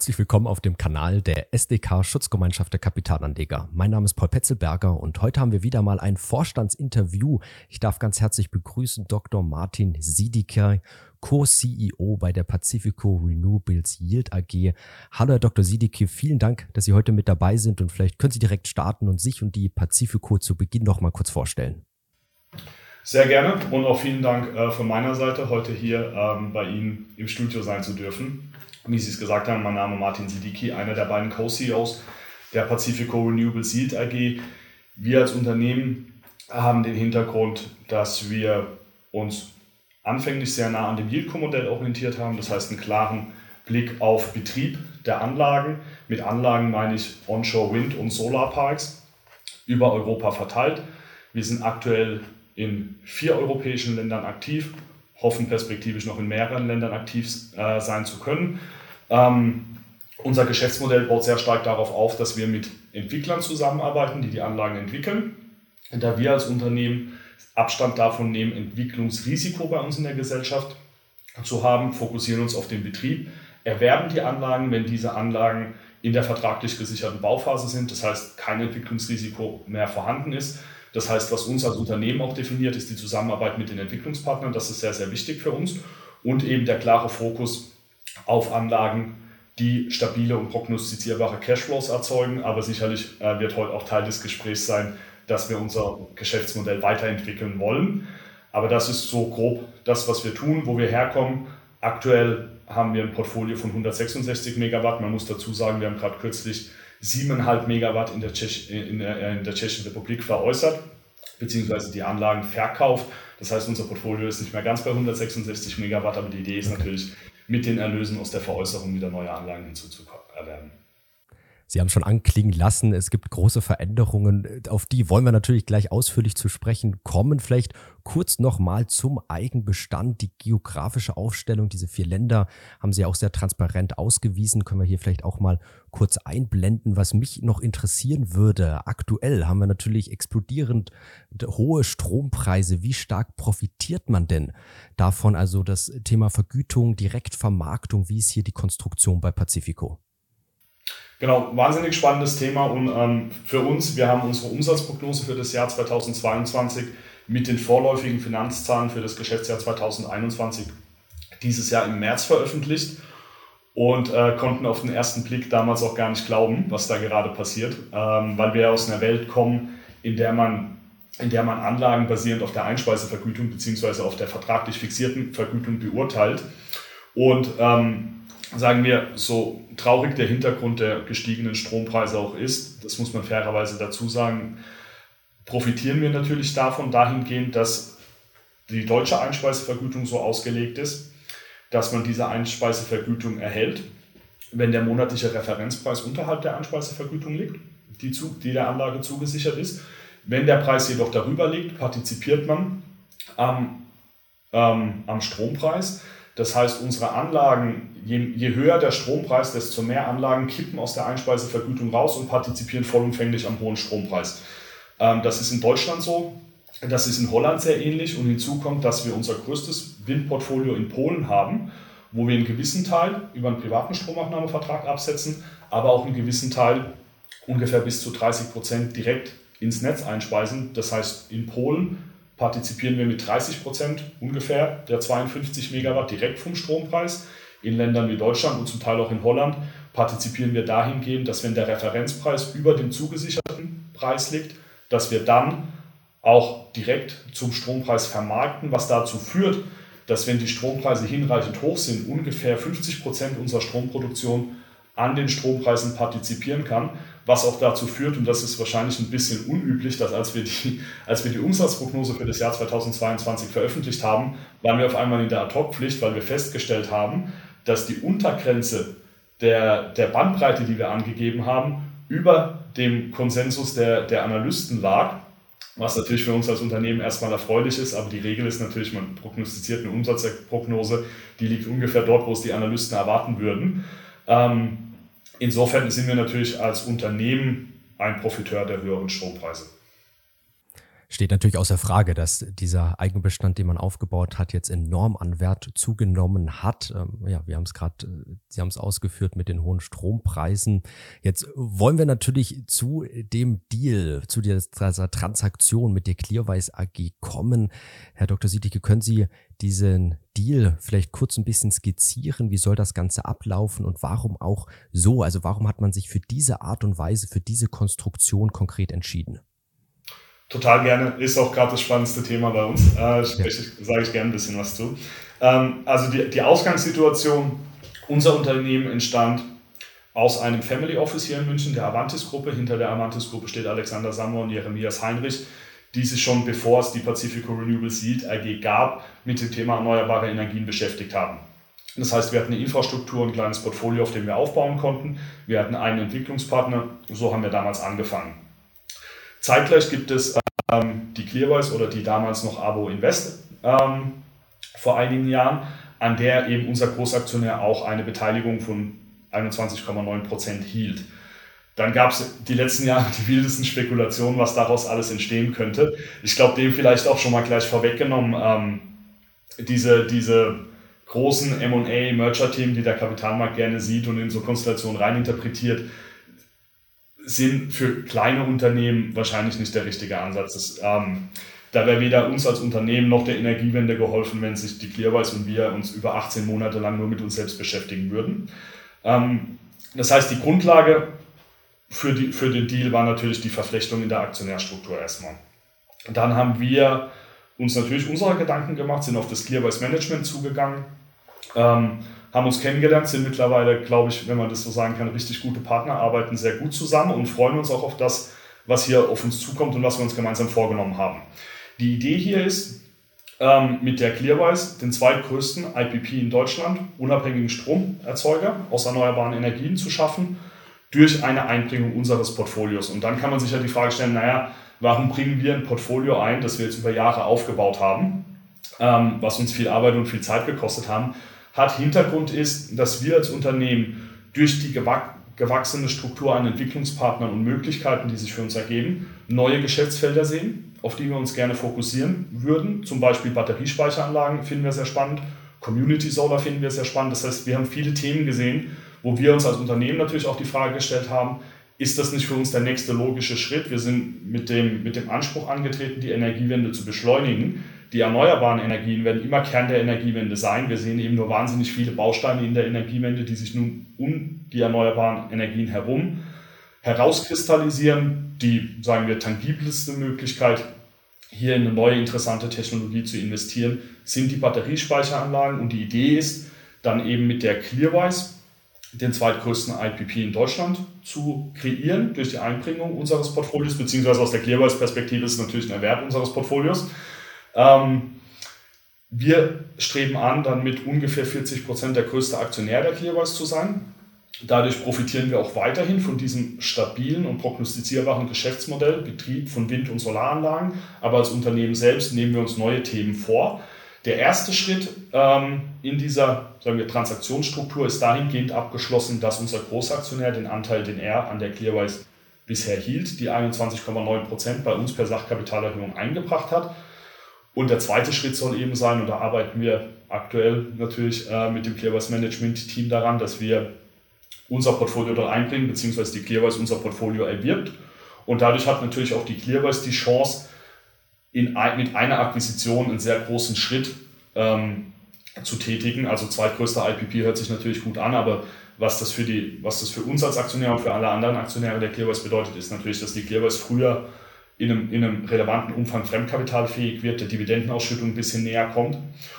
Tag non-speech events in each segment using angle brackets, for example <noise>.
herzlich willkommen auf dem Kanal der SDK Schutzgemeinschaft der Kapitalanleger. Mein Name ist Paul Petzelberger und heute haben wir wieder mal ein Vorstandsinterview. Ich darf ganz herzlich begrüßen Dr. Martin Siedeker, Co-CEO bei der Pacifico Renewables Yield AG. Hallo Herr Dr. Siedeke, vielen Dank, dass Sie heute mit dabei sind und vielleicht können Sie direkt starten und sich und die Pacifico zu Beginn noch mal kurz vorstellen. Sehr gerne und auch vielen Dank äh, von meiner Seite, heute hier ähm, bei Ihnen im Studio sein zu dürfen wie Sie es gesagt haben, mein Name ist Martin Sidiki, einer der beiden Co-CEOs der Pacifico Renewable Yield AG. Wir als Unternehmen haben den Hintergrund, dass wir uns anfänglich sehr nah an dem Yieldco-Modell orientiert haben, das heißt einen klaren Blick auf Betrieb der Anlagen. Mit Anlagen meine ich Onshore Wind- und Solarparks über Europa verteilt. Wir sind aktuell in vier europäischen Ländern aktiv, hoffen perspektivisch noch in mehreren Ländern aktiv äh, sein zu können. Ähm, unser Geschäftsmodell baut sehr stark darauf auf, dass wir mit Entwicklern zusammenarbeiten, die die Anlagen entwickeln. Da wir als Unternehmen Abstand davon nehmen, Entwicklungsrisiko bei uns in der Gesellschaft zu haben, fokussieren uns auf den Betrieb, erwerben die Anlagen, wenn diese Anlagen in der vertraglich gesicherten Bauphase sind, das heißt kein Entwicklungsrisiko mehr vorhanden ist, das heißt, was uns als Unternehmen auch definiert, ist die Zusammenarbeit mit den Entwicklungspartnern. Das ist sehr, sehr wichtig für uns. Und eben der klare Fokus auf Anlagen, die stabile und prognostizierbare Cashflows erzeugen. Aber sicherlich äh, wird heute auch Teil des Gesprächs sein, dass wir unser Geschäftsmodell weiterentwickeln wollen. Aber das ist so grob das, was wir tun, wo wir herkommen. Aktuell haben wir ein Portfolio von 166 Megawatt. Man muss dazu sagen, wir haben gerade kürzlich 7,5 Megawatt in der, Tschech, in, der, äh, in der Tschechischen Republik veräußert, beziehungsweise die Anlagen verkauft. Das heißt, unser Portfolio ist nicht mehr ganz bei 166 Megawatt, aber die Idee ist okay. natürlich, mit den Erlösen aus der Veräußerung wieder neue Anlagen hinzuzuerwerben. Sie haben schon anklingen lassen, es gibt große Veränderungen. Auf die wollen wir natürlich gleich ausführlich zu sprechen kommen. Vielleicht kurz nochmal zum Eigenbestand. Die geografische Aufstellung, diese vier Länder haben Sie auch sehr transparent ausgewiesen. Können wir hier vielleicht auch mal kurz einblenden. Was mich noch interessieren würde, aktuell haben wir natürlich explodierend hohe Strompreise. Wie stark profitiert man denn davon? Also das Thema Vergütung, Direktvermarktung, wie ist hier die Konstruktion bei Pacifico? Genau, wahnsinnig spannendes Thema und ähm, für uns, wir haben unsere Umsatzprognose für das Jahr 2022 mit den vorläufigen Finanzzahlen für das Geschäftsjahr 2021 dieses Jahr im März veröffentlicht und äh, konnten auf den ersten Blick damals auch gar nicht glauben, was da gerade passiert, ähm, weil wir aus einer Welt kommen, in der man in der man Anlagen basierend auf der Einspeisevergütung bzw. auf der vertraglich fixierten Vergütung beurteilt. Und ähm, sagen wir, so traurig der Hintergrund der gestiegenen Strompreise auch ist, das muss man fairerweise dazu sagen, profitieren wir natürlich davon dahingehend, dass die deutsche Einspeisevergütung so ausgelegt ist, dass man diese Einspeisevergütung erhält, wenn der monatliche Referenzpreis unterhalb der Einspeisevergütung liegt, die, zu, die der Anlage zugesichert ist. Wenn der Preis jedoch darüber liegt, partizipiert man am, ähm, am Strompreis. Das heißt, unsere Anlagen, je, je, höher der Strompreis, desto mehr Anlagen kippen aus der Einspeisevergütung raus und partizipieren vollumfänglich am hohen Strompreis. Ähm, das ist in Deutschland so, das ist in Holland sehr ähnlich und hinzu kommt, dass wir unser größtes Windportfolio in Polen haben, wo wir einen gewissen Teil über einen privaten Stromabnahmevertrag absetzen, aber auch einen gewissen Teil, ungefähr bis zu 30 Prozent, direkt ins Netz einspeisen. Das heißt, in Polen partizipieren wir mit 30 Prozent ungefähr der 52 Megawatt direkt vom Strompreis. In Ländern wie Deutschland und zum Teil auch in Holland partizipieren wir dahingehend, dass wenn der Referenzpreis über dem zugesicherten Preis liegt, dass wir dann auch direkt zum Strompreis vermarkten, was dazu führt, dass wenn die Strompreise hinreichend hoch sind, ungefähr 50 Prozent unserer Stromproduktion an den Strompreisen partizipieren kann, was auch dazu führt, und das ist wahrscheinlich ein bisschen unüblich, dass als wir die, als wir die Umsatzprognose für das Jahr 2022 veröffentlicht haben, waren wir auf einmal in der Ad-Hoc-Pflicht, weil wir festgestellt haben, dass die Untergrenze der, der Bandbreite, die wir angegeben haben, über dem Konsensus der, der Analysten lag, was natürlich für uns als Unternehmen erstmal erfreulich ist, aber die Regel ist natürlich, man prognostiziert eine Umsatzprognose, die liegt ungefähr dort, wo es die Analysten erwarten würden. Ähm, insofern sind wir natürlich als Unternehmen ein Profiteur der höheren Strompreise. Steht natürlich außer Frage, dass dieser Eigenbestand, den man aufgebaut hat, jetzt enorm an Wert zugenommen hat. Ähm, ja, wir haben es gerade, äh, Sie haben es ausgeführt mit den hohen Strompreisen. Jetzt wollen wir natürlich zu dem Deal, zu dieser Transaktion mit der Clearwise AG kommen. Herr Dr. Siedige, können Sie diesen Deal vielleicht kurz ein bisschen skizzieren? Wie soll das Ganze ablaufen und warum auch so? Also warum hat man sich für diese Art und Weise, für diese Konstruktion konkret entschieden? Total gerne, ist auch gerade das spannendste Thema bei uns. Äh, sage ich gerne ein bisschen was zu. Ähm, also die, die Ausgangssituation, unser Unternehmen entstand aus einem Family Office hier in München, der Avantis-Gruppe. Hinter der Avantis-Gruppe steht Alexander Sammer und Jeremias Heinrich, die sich schon bevor es die Pacifico Renewables Yield AG gab, mit dem Thema erneuerbare Energien beschäftigt haben. Das heißt, wir hatten eine Infrastruktur, ein kleines Portfolio, auf dem wir aufbauen konnten. Wir hatten einen Entwicklungspartner, so haben wir damals angefangen. Zeitgleich gibt es ähm, die Clearwise oder die damals noch Abo Invest ähm, vor einigen Jahren, an der eben unser Großaktionär auch eine Beteiligung von 21,9 Prozent hielt. Dann gab es die letzten Jahre die wildesten Spekulationen, was daraus alles entstehen könnte. Ich glaube, dem vielleicht auch schon mal gleich vorweggenommen, ähm, diese, diese großen MA-Merger-Themen, die der Kapitalmarkt gerne sieht und in so Konstellationen reininterpretiert, sind für kleine Unternehmen wahrscheinlich nicht der richtige Ansatz. Das, ähm, da wäre weder uns als Unternehmen noch der Energiewende geholfen, wenn sich die Clearwise und wir uns über 18 Monate lang nur mit uns selbst beschäftigen würden. Ähm, das heißt, die Grundlage für, die, für den Deal war natürlich die Verflechtung in der Aktionärstruktur erstmal. Dann haben wir uns natürlich unsere Gedanken gemacht, sind auf das Clearwise Management zugegangen. Ähm, haben uns kennengelernt, sind mittlerweile, glaube ich, wenn man das so sagen kann, richtig gute Partner, arbeiten sehr gut zusammen und freuen uns auch auf das, was hier auf uns zukommt und was wir uns gemeinsam vorgenommen haben. Die Idee hier ist, ähm, mit der Clearwise den zweitgrößten IPP in Deutschland, unabhängigen Stromerzeuger aus erneuerbaren Energien zu schaffen, durch eine Einbringung unseres Portfolios. Und dann kann man sich ja die Frage stellen, naja, warum bringen wir ein Portfolio ein, das wir jetzt über Jahre aufgebaut haben, ähm, was uns viel Arbeit und viel Zeit gekostet haben, hat Hintergrund ist, dass wir als Unternehmen durch die gewachsene Struktur an Entwicklungspartnern und Möglichkeiten, die sich für uns ergeben, neue Geschäftsfelder sehen, auf die wir uns gerne fokussieren würden. Zum Beispiel Batteriespeicheranlagen finden wir sehr spannend, Community Solar finden wir sehr spannend. Das heißt, wir haben viele Themen gesehen, wo wir uns als Unternehmen natürlich auch die Frage gestellt haben, ist das nicht für uns der nächste logische Schritt? Wir sind mit dem, mit dem Anspruch angetreten, die Energiewende zu beschleunigen die erneuerbaren Energien werden immer Kern der Energiewende sein. Wir sehen eben nur wahnsinnig viele Bausteine in der Energiewende, die sich nun um die erneuerbaren Energien herum herauskristallisieren. Die, sagen wir, tangibelste Möglichkeit, hier in eine neue interessante Technologie zu investieren, sind die Batteriespeicheranlagen. Und die Idee ist, dann eben mit der Clearwise den zweitgrößten IPP in Deutschland zu kreieren durch die Einbringung unseres Portfolios, beziehungsweise aus der Clearwise-Perspektive ist es natürlich ein Erwerb unseres Portfolios. Ähm, wir streben an, dann mit ungefähr 40 Prozent der größte Aktionär der Clearwise zu sein. Dadurch profitieren wir auch weiterhin von diesem stabilen und prognostizierbaren Geschäftsmodell, Betrieb von Wind- und Solaranlagen. Aber als Unternehmen selbst nehmen wir uns neue Themen vor. Der erste Schritt ähm, in dieser sagen wir, Transaktionsstruktur ist dahingehend abgeschlossen, dass unser Großaktionär den Anteil, den er an der Clearwise bisher hielt, die 21,9 Prozent bei uns per Sachkapitalerhöhung eingebracht hat. Und der zweite Schritt soll eben sein, und da arbeiten wir aktuell natürlich äh, mit dem Clearwise Management Team daran, dass wir unser Portfolio dort einbringen, beziehungsweise die Clearwise unser Portfolio erwirbt. Und dadurch hat natürlich auch die Clearwise die Chance, in, mit einer Akquisition einen sehr großen Schritt ähm, zu tätigen. Also zweitgrößter IPP hört sich natürlich gut an, aber was das, für die, was das für uns als Aktionär und für alle anderen Aktionäre der Clearwise bedeutet, ist natürlich, dass die Clearwise früher in einem, in einem relevanten Umfang fremdkapitalfähig wird, der Dividendenausschüttung ein bisschen näher kommt.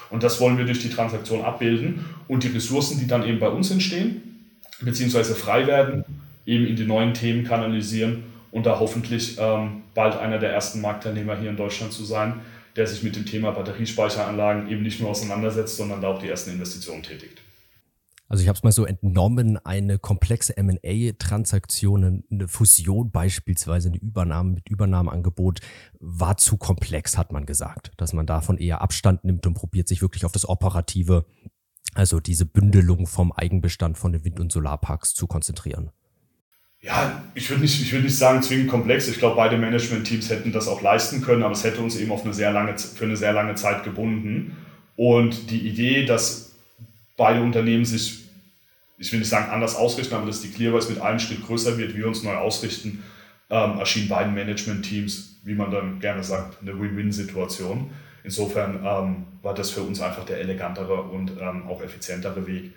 Und das wollen wir durch die Transaktion abbilden und die Ressourcen, die dann eben bei uns entstehen, beziehungsweise frei werden, eben in die neuen Themen kanalisieren und da hoffentlich ähm, bald einer der ersten Marktteilnehmer hier in Deutschland zu sein, der sich mit dem Thema Batteriespeicheranlagen eben nicht nur auseinandersetzt, sondern da auch die ersten Investitionen tätigt. Also ich habe es mal so entnommen, eine komplexe M&A-Transaktion, eine Fusion beispielsweise, eine Übernahme mit Übernahmeangebot war zu komplex, hat man gesagt, dass man davon eher Abstand nimmt und probiert sich wirklich auf das Operative, also diese Bündelung vom Eigenbestand von den Wind- und Solarparks zu konzentrieren. Ja, ich würde nicht, würd nicht sagen zwingend komplex. Ich glaube, beide Management-Teams hätten das auch leisten können, aber es hätte uns eben auf eine sehr lange, für eine sehr lange Zeit gebunden. Und die Idee, dass beide Unternehmen sich, ich will nicht sagen anders ausrichten, aber dass die Clearwise mit einem Schritt größer wird, wir uns neu ausrichten, ähm, erschien beiden Management-Teams, wie man dann gerne sagt, eine Win-Win-Situation. Insofern ähm, war das für uns einfach der elegantere und ähm, auch effizientere Weg,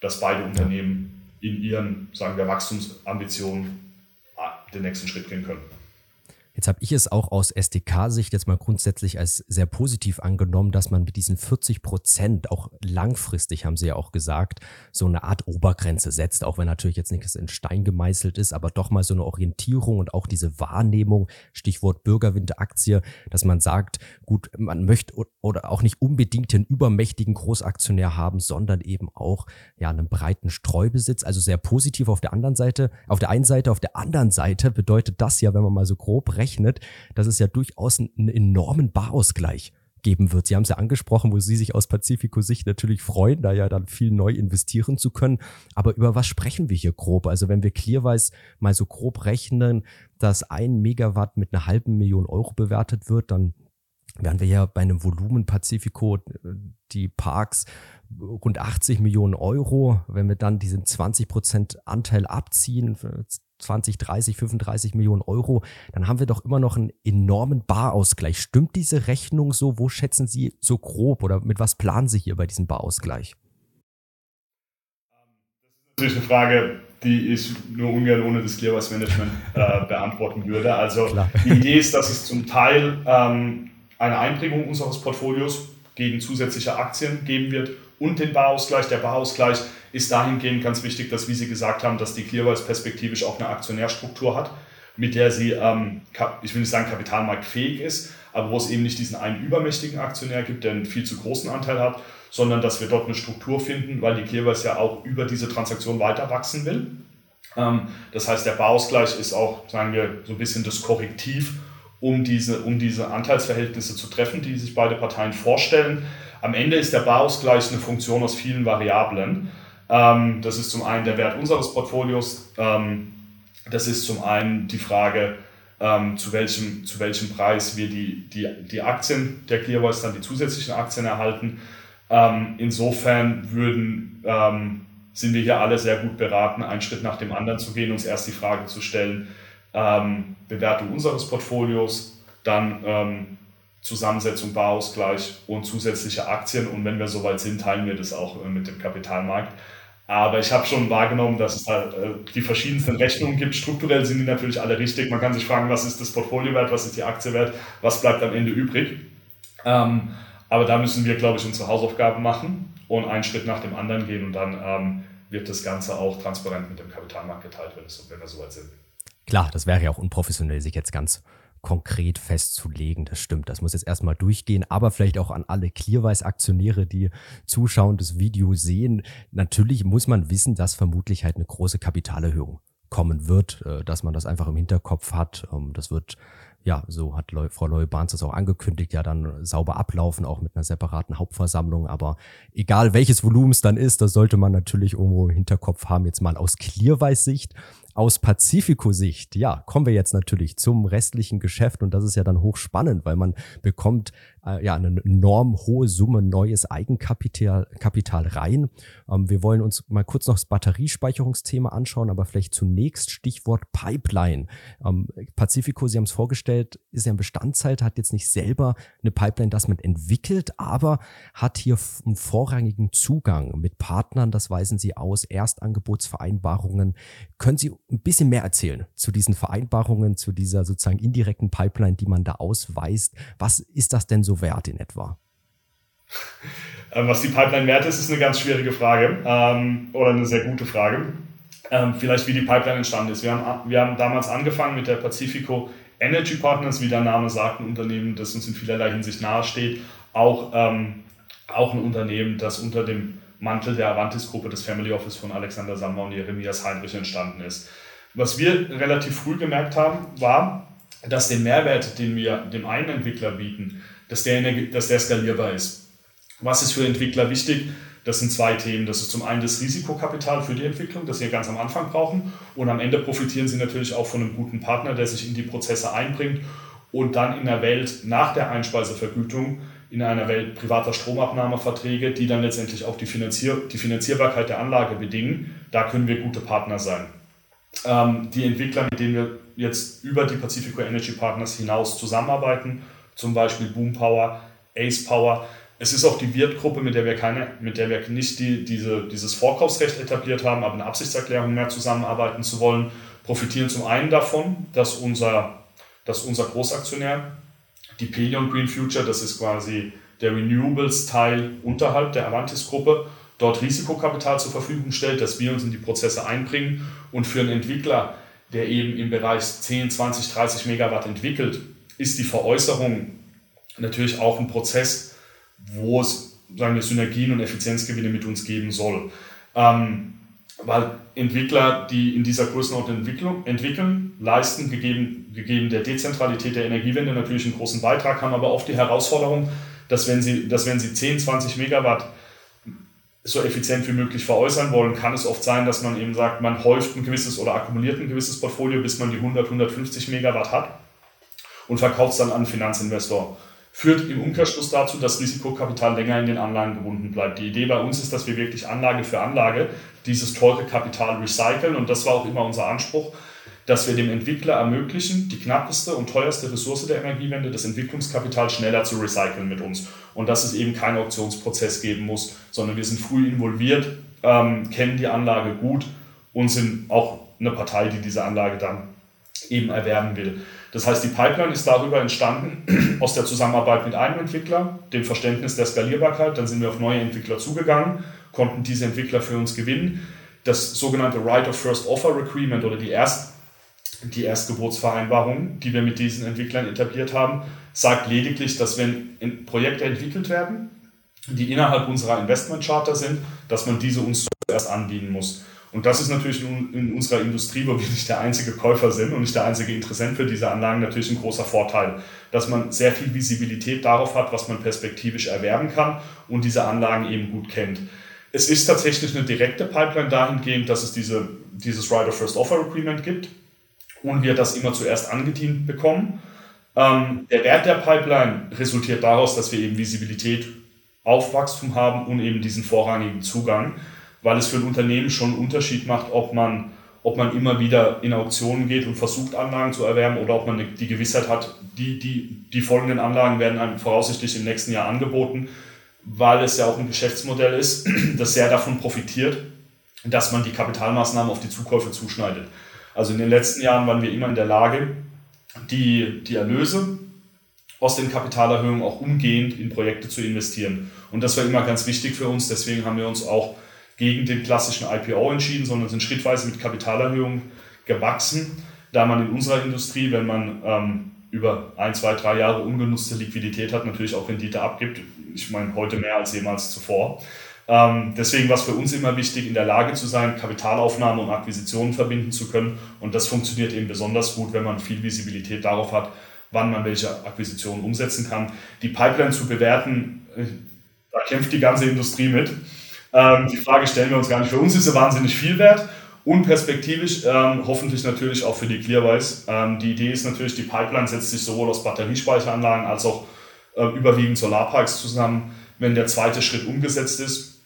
dass beide Unternehmen in ihren, sagen wir, Wachstumsambitionen äh, den nächsten Schritt gehen können. Jetzt habe ich es auch aus SDK-Sicht jetzt mal grundsätzlich als sehr positiv angenommen, dass man mit diesen 40 Prozent auch langfristig, haben Sie ja auch gesagt, so eine Art Obergrenze setzt, auch wenn natürlich jetzt nichts in Stein gemeißelt ist, aber doch mal so eine Orientierung und auch diese Wahrnehmung, Stichwort Bürgerwinteraktie, dass man sagt, gut, man möchte oder auch nicht unbedingt den übermächtigen Großaktionär haben, sondern eben auch ja einen breiten Streubesitz, also sehr positiv auf der anderen Seite, auf der einen Seite, auf der anderen Seite bedeutet das ja, wenn man mal so grob rechnet, berechnet, dass es ja durchaus einen enormen Barausgleich geben wird. Sie haben es ja angesprochen, wo Sie sich aus Pacifico-Sicht natürlich freuen, da ja dann viel neu investieren zu können. Aber über was sprechen wir hier grob? Also wenn wir Clearwise mal so grob rechnen, dass ein Megawatt mit einer halben Million Euro bewertet wird, dann wären wir ja bei einem Volumen Pacifico, die Parks rund 80 Millionen Euro. Wenn wir dann diesen 20 Prozent Anteil abziehen, 20, 30, 35 Millionen Euro, dann haben wir doch immer noch einen enormen Barausgleich. Stimmt diese Rechnung so? Wo schätzen Sie so grob oder mit was planen Sie hier bei diesem Barausgleich? Das ist natürlich eine Frage, die ich nur ungern ohne das Clearwise Management äh, beantworten würde. Also Klar. die Idee ist, dass es zum Teil ähm, eine Einbringung unseres Portfolios gegen zusätzliche Aktien geben wird und den Barausgleich. Der Barausgleich ist dahingehend ganz wichtig, dass, wie Sie gesagt haben, dass die Clearwise perspektivisch auch eine Aktionärstruktur hat, mit der sie, ähm, ich will nicht sagen kapitalmarktfähig ist, aber wo es eben nicht diesen einen übermächtigen Aktionär gibt, der einen viel zu großen Anteil hat, sondern dass wir dort eine Struktur finden, weil die Clearwise ja auch über diese Transaktion weiter wachsen will. Ähm, das heißt, der Barausgleich ist auch, sagen wir, so ein bisschen das Korrektiv, um diese, um diese Anteilsverhältnisse zu treffen, die sich beide Parteien vorstellen. Am Ende ist der Barausgleich eine Funktion aus vielen Variablen. Ähm, das ist zum einen der Wert unseres Portfolios. Ähm, das ist zum einen die Frage, ähm, zu, welchem, zu welchem Preis wir die, die, die Aktien der Clearvoice, dann die zusätzlichen Aktien erhalten. Ähm, insofern würden, ähm, sind wir hier alle sehr gut beraten, einen Schritt nach dem anderen zu gehen, uns erst die Frage zu stellen, ähm, Bewertung unseres Portfolios, dann Zusammensetzung, Barausgleich und zusätzliche Aktien. Und wenn wir soweit sind, teilen wir das auch äh, mit dem Kapitalmarkt. Aber ich habe schon wahrgenommen, dass es halt äh, die verschiedensten Rechnungen gibt. Strukturell sind die natürlich alle richtig. Man kann sich fragen, was ist das Portfolio wert, was ist die Aktie wert, was bleibt am Ende übrig. Ähm, aber da müssen wir, glaube ich, unsere Hausaufgaben machen und einen Schritt nach dem anderen gehen und dann ähm, wird das Ganze auch transparent mit dem Kapitalmarkt geteilt, wenn wir soweit sind. Klar, das wäre ja auch unprofessionell, sich jetzt ganz konkret festzulegen. Das stimmt. Das muss jetzt erstmal durchgehen, aber vielleicht auch an alle Clearwise-Aktionäre, die zuschauen, das Video sehen. Natürlich muss man wissen, dass vermutlich halt eine große Kapitalerhöhung kommen wird, äh, dass man das einfach im Hinterkopf hat. Ähm, das wird ja, so hat Frau Loy-Barnes das auch angekündigt, ja dann sauber ablaufen, auch mit einer separaten Hauptversammlung. Aber egal welches Volumen es dann ist, das sollte man natürlich irgendwo im Hinterkopf haben, jetzt mal aus Clearweiß-Sicht. Aus Pacifico-Sicht, ja, kommen wir jetzt natürlich zum restlichen Geschäft und das ist ja dann hochspannend, weil man bekommt äh, ja eine enorm hohe Summe neues Eigenkapital Kapital rein. Ähm, wir wollen uns mal kurz noch das Batteriespeicherungsthema anschauen, aber vielleicht zunächst Stichwort Pipeline. Ähm, Pacifico, Sie haben es vorgestellt, ist ja ein Bestandteil, hat jetzt nicht selber eine Pipeline, das man entwickelt, aber hat hier einen vorrangigen Zugang mit Partnern, das weisen Sie aus, Erstangebotsvereinbarungen. Können Sie ein bisschen mehr erzählen zu diesen Vereinbarungen, zu dieser sozusagen indirekten Pipeline, die man da ausweist? Was ist das denn so wert in etwa? Ähm, was die Pipeline wert ist, ist eine ganz schwierige Frage ähm, oder eine sehr gute Frage. Ähm, vielleicht wie die Pipeline entstanden ist. Wir haben, wir haben damals angefangen mit der Pacifico Energy Partners, wie der Name sagt, ein Unternehmen, das uns in vielerlei Hinsicht nahesteht. Auch, ähm, auch ein Unternehmen, das unter dem Mantel der Avantis-Gruppe des Family Office von Alexander Sammer und Jeremias Heinrich entstanden ist. Was wir relativ früh gemerkt haben, war, dass den Mehrwert, den wir dem einen Entwickler bieten, dass der, dass der skalierbar ist. Was ist für Entwickler wichtig? Das sind zwei Themen. Das ist zum einen das Risikokapital für die Entwicklung, das sie ganz am Anfang brauchen. Und am Ende profitieren sie natürlich auch von einem guten Partner, der sich in die Prozesse einbringt und dann in der Welt nach der Einspeisevergütung, in einer Welt privater Stromabnahmeverträge, die dann letztendlich auch die, Finanzier die Finanzierbarkeit der Anlage bedingen, da können wir gute Partner sein. Ähm, die Entwickler, mit denen wir jetzt über die Pacifico Energy Partners hinaus zusammenarbeiten, zum Beispiel Boom Power, Ace Power, es ist auch die Wirtgruppe, mit der wir keine, mit der wir nicht die, diese, dieses Vorkaufsrecht etabliert haben, aber eine Absichtserklärung mehr zusammenarbeiten zu wollen, profitieren zum einen davon, dass unser, dass unser Großaktionär, die Pelion Green Future, das ist quasi der Renewables-Teil unterhalb der Avantis-Gruppe, dort Risikokapital zur Verfügung stellt, dass wir uns in die Prozesse einbringen und für einen Entwickler, der eben im Bereich 10, 20, 30 Megawatt entwickelt, ist die Veräußerung natürlich auch ein Prozess, wo es sagen wir, Synergien und Effizienzgewinne mit uns geben soll. Ähm, weil Entwickler, die in dieser Größenordnung entwickeln, leisten, gegeben, gegeben der Dezentralität der Energiewende natürlich einen großen Beitrag, haben aber oft die Herausforderung, dass wenn sie, dass wenn sie 10, 20 Megawatt so effizient wie möglich veräußern wollen, kann es oft sein, dass man eben sagt, man häuft ein gewisses oder akkumuliert ein gewisses Portfolio, bis man die 100, 150 Megawatt hat und verkauft es dann an einen Finanzinvestor führt im Umkehrschluss dazu, dass Risikokapital länger in den Anlagen gebunden bleibt. Die Idee bei uns ist, dass wir wirklich Anlage für Anlage dieses teure Kapital recyceln und das war auch immer unser Anspruch, dass wir dem Entwickler ermöglichen, die knappeste und teuerste Ressource der Energiewende, das Entwicklungskapital, schneller zu recyceln mit uns. Und dass es eben keinen Auktionsprozess geben muss, sondern wir sind früh involviert, ähm, kennen die Anlage gut und sind auch eine Partei, die diese Anlage dann eben erwerben will. Das heißt, die Pipeline ist darüber entstanden, <clears throat> aus der Zusammenarbeit mit einem Entwickler, dem Verständnis der Skalierbarkeit. Dann sind wir auf neue Entwickler zugegangen, konnten diese Entwickler für uns gewinnen. Das sogenannte Right of First Offer Agreement oder die, Erst, die Erstgebotsvereinbarung, die wir mit diesen Entwicklern etabliert haben, sagt lediglich, dass wenn Projekte entwickelt werden, die innerhalb unserer Investment Charter sind, dass man diese uns zuerst anbieten muss. Und das ist natürlich in, unserer Industrie, wo wir nicht der einzige Käufer sind und nicht der einzige Interessent für diese Anlagen, natürlich ein großer Vorteil, dass man sehr viel Visibilität darauf hat, was man perspektivisch erwerben kann und diese Anlagen eben gut kennt. Es ist tatsächlich eine direkte Pipeline dahingehend, dass es diese, dieses Right of First Offer Agreement gibt und wir das immer zuerst angedient bekommen. Ähm, der Wert der Pipeline resultiert daraus, dass wir eben Visibilität auf Wachstum haben und eben diesen vorrangigen Zugang weil es für ein Unternehmen schon einen Unterschied macht, ob man, ob man immer wieder in Auktionen geht und versucht, Anlagen zu erwerben oder ob man die Gewissheit hat, die, die, die folgenden Anlagen werden einem voraussichtlich im nächsten Jahr angeboten, weil es ja auch ein Geschäftsmodell ist, <clears throat> das sehr davon profitiert, dass man die Kapitalmaßnahmen auf die Zukäufe zuschneidet. Also in den letzten Jahren waren wir immer in der Lage, die, die Erlöse aus den Kapitalerhöhungen auch umgehend in Projekte zu investieren. Und das war immer ganz wichtig für uns. Deswegen haben wir uns auch gegen den klassischen IPO entschieden, sondern sind schrittweise mit Kapitalerhöhungen gewachsen, da man in unserer Industrie, wenn man ähm, über ein, zwei, drei Jahre ungenutzte Liquidität hat, natürlich auch Rendite abgibt. Ich meine, heute mehr als jemals zuvor. Ähm, deswegen war es für uns immer wichtig, in der Lage zu sein, Kapitalaufnahme und Akquisitionen verbinden zu können. Und das funktioniert eben besonders gut, wenn man viel Visibilität darauf hat, wann man welche Akquisitionen umsetzen kann. Die Pipeline zu bewerten, äh, da kämpft die ganze Industrie mit. Ähm, die Frage stellen wir uns gar nicht. Für uns ist sie wahnsinnig viel wert und perspektivisch ähm, hoffentlich natürlich auch für die Clearwise. Ähm, die Idee ist natürlich, die Pipeline setzt sich sowohl aus Batteriespeicheranlagen als auch äh, überwiegend Solarparks zusammen. Wenn der zweite Schritt umgesetzt ist,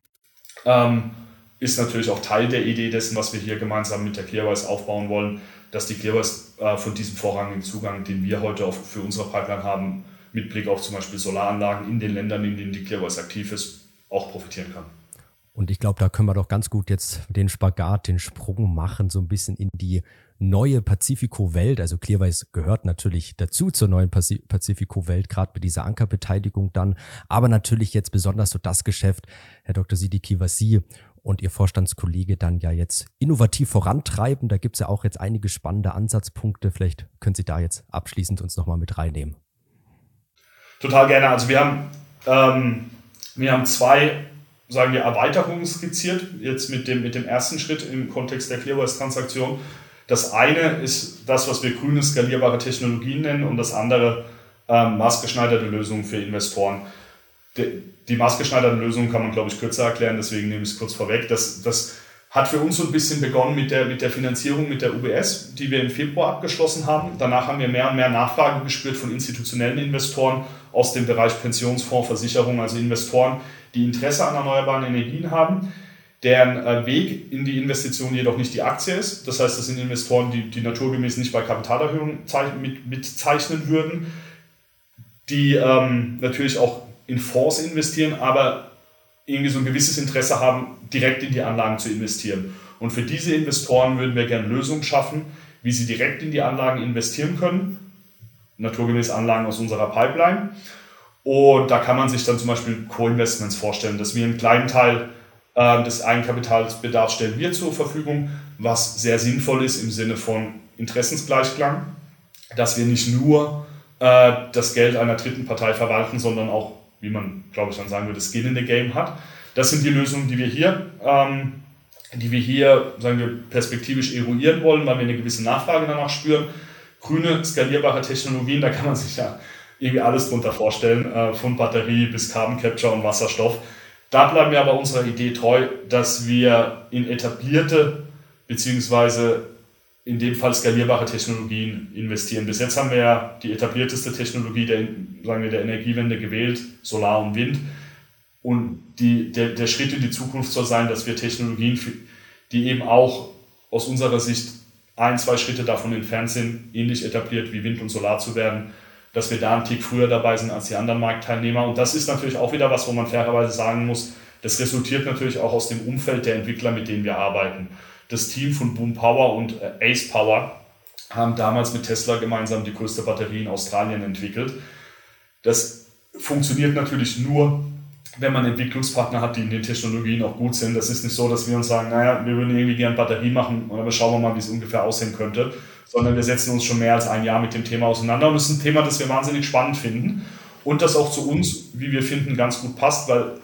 ähm, ist natürlich auch Teil der Idee dessen, was wir hier gemeinsam mit der Clearwise aufbauen wollen, dass die Clearwise äh, von diesem vorrangigen Zugang, den wir heute auf, für unsere Pipeline haben, mit Blick auf zum Beispiel Solaranlagen in den Ländern, in denen die Clearwise aktiv ist, auch profitieren kann. Und ich glaube, da können wir doch ganz gut jetzt den Spagat, den Sprung machen, so ein bisschen in die neue Pacifico-Welt. Also Clearwise gehört natürlich dazu zur neuen Pacifico-Welt, gerade bei dieser Ankerbeteiligung dann. Aber natürlich jetzt besonders so das Geschäft, Herr Dr. Sidiki, was Sie und Ihr Vorstandskollege dann ja jetzt innovativ vorantreiben. Da gibt es ja auch jetzt einige spannende Ansatzpunkte. Vielleicht können Sie da jetzt abschließend uns nochmal mit reinnehmen. Total gerne. Also wir haben, ähm, wir haben zwei sagen wir, Erweiterungen skizziert, jetzt mit dem, mit dem ersten Schritt im Kontext der Clearwise-Transaktion. Das eine ist das, was wir grüne skalierbare Technologien nennen und das andere ähm, maßgeschneiderte Lösungen für Investoren. die maßgeschneiderten Lösungen kann man, glaube ich, kürzer erklären, deswegen nehme ich es kurz vorweg. Das, das hat für uns so ein bisschen begonnen mit der, mit der Finanzierung mit der UBS, die wir im Februar abgeschlossen haben. Danach haben wir mehr und mehr Nachfrage gespürt von institutionellen Investoren aus dem Bereich Pensionsfonds, Versicherungen, also Investoren, die Interesse an erneuerbaren Energien haben, deren äh, Weg in die Investition jedoch nicht die Aktie ist. Das heißt, das sind Investoren, die, die naturgemäß nicht bei Kapitalerhöhungen mit, mitzeichnen würden, die ähm, natürlich auch in Fonds investieren, aber irgendwie so ein gewisses Interesse haben, direkt in die Anlagen zu investieren. Und für diese Investoren würden wir gerne Lösungen schaffen, wie sie direkt in die Anlagen investieren können. Naturgemäß Anlagen aus unserer Pipeline. Und da kann man sich dann zum Beispiel Co-Investments vorstellen, dass wir einen kleinen Teil äh, des Eigenkapitalsbedarfs stellen wir zur Verfügung, was sehr sinnvoll ist im Sinne von Interessensgleichklang, dass wir nicht nur äh, das Geld einer dritten Partei verwalten, sondern auch wie man, glaube ich, dann sagen würde, Skin in the Game hat. Das sind die Lösungen, die wir hier, ähm, die wir hier, sagen wir, perspektivisch eruieren wollen, weil wir eine gewisse Nachfrage danach spüren. Grüne, skalierbare Technologien, da kann man sich ja irgendwie alles drunter vorstellen, äh, von Batterie bis Carbon Capture und Wasserstoff. Da bleiben wir aber unserer Idee treu, dass wir in etablierte beziehungsweise in dem Fall skalierbare Technologien investieren. Bis jetzt haben wir ja die etablierteste Technologie der, sagen wir, der Energiewende gewählt, Solar und Wind. Und die, der, der Schritt in die Zukunft soll sein, dass wir Technologien, die eben auch aus unserer Sicht ein, zwei Schritte davon entfernt sind, ähnlich etabliert wie Wind und Solar zu werden, dass wir da einen Tick früher dabei sind als die anderen Marktteilnehmer. Und das ist natürlich auch wieder was, wo man fairerweise sagen muss, das resultiert natürlich auch aus dem Umfeld der Entwickler, mit denen wir arbeiten das Team von Boom Power und äh, Ace Power haben damals mit Tesla gemeinsam die größte Batterie in Australien entwickelt. Das funktioniert natürlich nur, wenn man Entwicklungspartner hat, die in den Technologien auch gut sind. Das ist nicht so, dass wir uns sagen, naja, wir würden irgendwie gerne Batterie machen, aber schauen wir mal, wie es ungefähr aussehen könnte, sondern wir setzen uns schon mehr als ein Jahr mit dem Thema auseinander und es ist ein Thema, das wir wahnsinnig spannend finden und das auch zu uns, wie wir finden, ganz gut passt, weil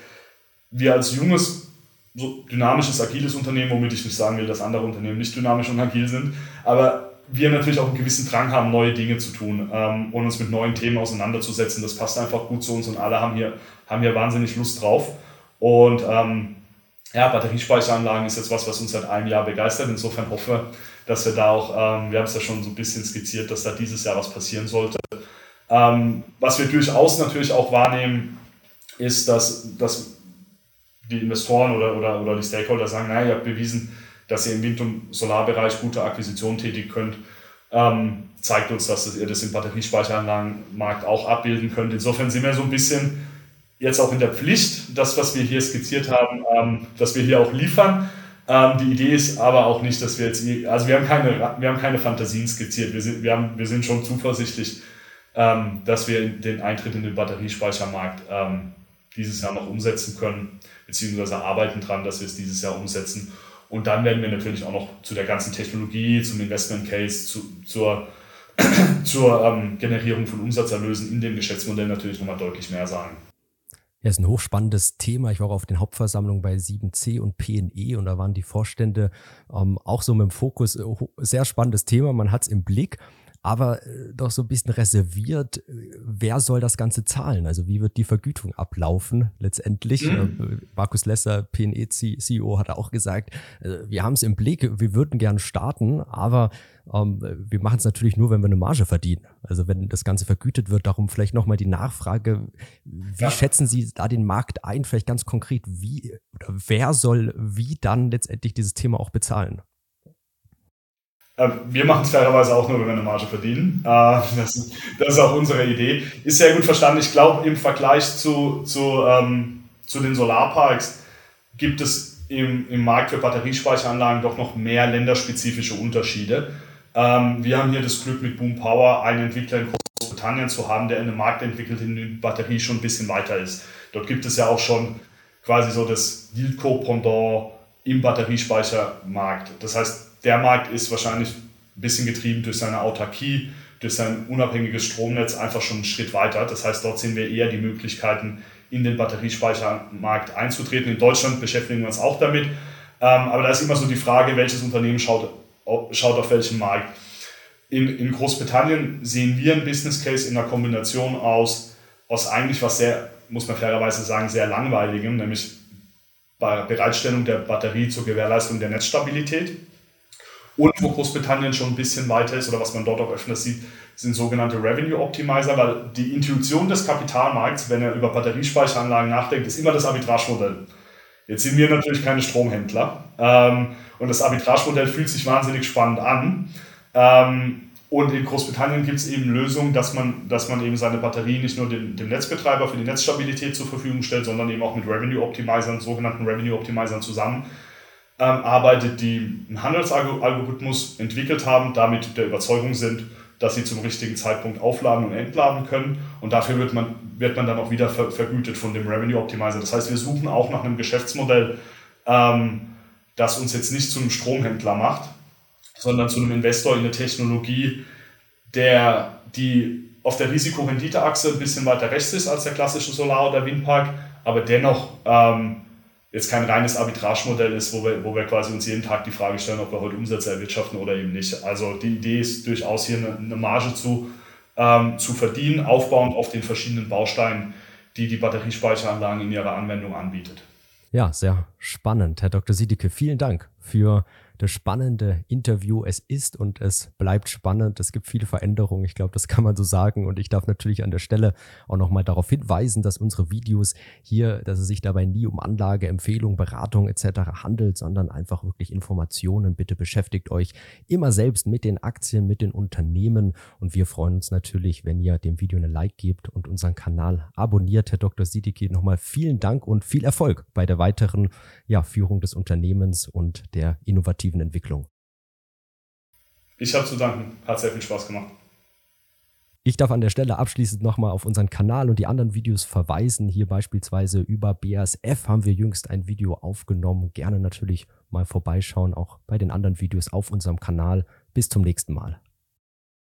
wir als junges so dynamisches, agiles Unternehmen, womit ich nicht sagen will, dass andere Unternehmen nicht dynamisch und agil sind, aber wir natürlich auch einen gewissen Drang haben, neue Dinge zu tun ähm, und uns mit neuen Themen auseinanderzusetzen. Das passt einfach gut zu uns und alle haben hier, haben hier wahnsinnig Lust drauf. Und ähm, ja, Batteriespeicheranlagen ist jetzt was, was uns seit einem Jahr begeistert. Insofern hoffe, dass wir da auch, ähm, wir haben es ja schon so ein bisschen skizziert, dass da dieses Jahr was passieren sollte. Ähm, was wir durchaus natürlich auch wahrnehmen, ist, dass, dass die Investoren oder, oder, oder die Stakeholder sagen, naja, ihr habt bewiesen, dass ihr im Wind- und Solarbereich gute Akquisitionen tätigen könnt, ähm, zeigt uns, dass ihr das im Batteriespeicheranlagenmarkt auch abbilden könnt. Insofern sind wir so ein bisschen jetzt auch in der Pflicht, das, was wir hier skizziert haben, ähm, dass wir hier auch liefern. Ähm, die Idee ist aber auch nicht, dass wir jetzt, also wir haben keine, wir haben keine Fantasien skizziert. Wir sind, wir haben, wir sind schon zuversichtlich, ähm, dass wir den Eintritt in den Batteriespeichermarkt ähm, dieses Jahr noch umsetzen können beziehungsweise arbeiten dran, dass wir es dieses Jahr umsetzen. Und dann werden wir natürlich auch noch zu der ganzen Technologie, zum Investment Case, zu, zur, <clears throat> zur ähm, Generierung von Umsatzerlösen in dem Geschäftsmodell natürlich nochmal deutlich mehr sagen. Ja, ist ein hochspannendes Thema. Ich war auch auf den Hauptversammlungen bei 7C und PNE und da waren die Vorstände ähm, auch so mit dem Fokus. Äh, sehr spannendes Thema, man hat es im Blick aber äh, doch so ein bisschen reserviert, äh, wer soll das Ganze zahlen? Also wie wird die Vergütung ablaufen letztendlich? Mhm. Äh, Markus Lesser, PNE-CEO, hat auch gesagt, wir haben es im Blick, wir würden gern starten, aber ähm, wir machen es natürlich nur, wenn wir eine Marge verdienen. Also wenn das Ganze vergütet wird, darum vielleicht nochmal die Nachfrage, wie ja. schätzen Sie da den Markt ein? Vielleicht ganz konkret, wie oder wer soll wie dann letztendlich dieses Thema auch bezahlen? Ähm, wir machen es fairerweise auch nur, wenn wir eine Marge verdienen. Äh, das, das ist auch unsere Idee. Ist sehr gut verstanden. Ich glaube, im Vergleich zu, zu, ähm, zu den Solarparks gibt es im, im Markt für Batteriespeicheranlagen doch noch mehr länderspezifische Unterschiede. Ähm, wir haben hier das Glück, mit Boom Power einen Entwickler in Großbritannien zu haben, der einen Markt entwickelt, in dem Batterie schon ein bisschen weiter ist. Dort gibt es ja auch schon quasi so das Yieldco-Pendant im Batteriespeichermarkt. Das heißt, der Markt ist wahrscheinlich ein bisschen getrieben durch seine Autarkie, durch sein unabhängiges Stromnetz einfach schon einen Schritt weiter. Das heißt, dort sehen wir eher die Möglichkeiten, in den Batteriespeichermarkt einzutreten. In Deutschland beschäftigen wir uns auch damit. Ähm, aber da ist immer so die Frage, welches Unternehmen schaut, schaut auf welchen Markt. In, in Großbritannien sehen wir einen Business Case in der Kombination aus aus eigentlich was sehr, muss man fairerweise sagen, sehr langweiligem, nämlich bei Bereitstellung der Batterie zur Gewährleistung der Netzstabilität. Und wo Großbritannien schon ein bisschen weiter ist oder was man dort auch öfter sieht, sind sogenannte Revenue Optimizer, weil die Intuition des Kapitalmarkts, wenn er über Batteriespeicheranlagen nachdenkt, ist immer das Arbitragemodell. Jetzt sind wir natürlich keine Stromhändler ähm, und das Arbitragemodell fühlt sich wahnsinnig spannend an. Ähm, und in Großbritannien gibt es eben Lösungen, dass man, dass man eben seine Batterie nicht nur dem, dem Netzbetreiber für die Netzstabilität zur Verfügung stellt, sondern eben auch mit Revenue Optimizern, sogenannten Revenue Optimizern zusammen arbeitet, die einen Handelsalgorithmus entwickelt haben, damit der Überzeugung sind, dass sie zum richtigen Zeitpunkt aufladen und entladen können. Und dafür wird man, wird man dann auch wieder ver vergütet von dem Revenue Optimizer. Das heißt, wir suchen auch nach einem Geschäftsmodell, ähm, das uns jetzt nicht zu einem Stromhändler macht, sondern zu einem Investor in eine Technologie, der die auf der Risikorenditeachse ein bisschen weiter rechts ist als der klassische Solar- oder Windpark, aber dennoch ähm, jetzt kein reines Arbitragemodell ist, wo wir, wo wir quasi uns jeden Tag die Frage stellen, ob wir heute Umsätze erwirtschaften oder eben nicht. Also die Idee ist durchaus hier eine, eine Marge zu, ähm, zu verdienen, aufbauend auf den verschiedenen Bausteinen, die die Batteriespeicheranlagen in ihrer Anwendung anbietet. Ja, sehr spannend, Herr Dr. Siedecke. Vielen Dank für das spannende Interview. Es ist und es bleibt spannend. Es gibt viele Veränderungen. Ich glaube, das kann man so sagen. Und ich darf natürlich an der Stelle auch nochmal darauf hinweisen, dass unsere Videos hier, dass es sich dabei nie um Anlage, Empfehlung, Beratung etc. handelt, sondern einfach wirklich Informationen. Bitte beschäftigt euch immer selbst mit den Aktien, mit den Unternehmen. Und wir freuen uns natürlich, wenn ihr dem Video eine Like gebt und unseren Kanal abonniert. Herr Dr. Sidiki, nochmal vielen Dank und viel Erfolg bei der weiteren ja, Führung des Unternehmens und der innovativen Entwicklung. Ich habe zu danken. Hat sehr viel Spaß gemacht. Ich darf an der Stelle abschließend nochmal auf unseren Kanal und die anderen Videos verweisen. Hier beispielsweise über BASF haben wir jüngst ein Video aufgenommen. Gerne natürlich mal vorbeischauen, auch bei den anderen Videos auf unserem Kanal. Bis zum nächsten Mal.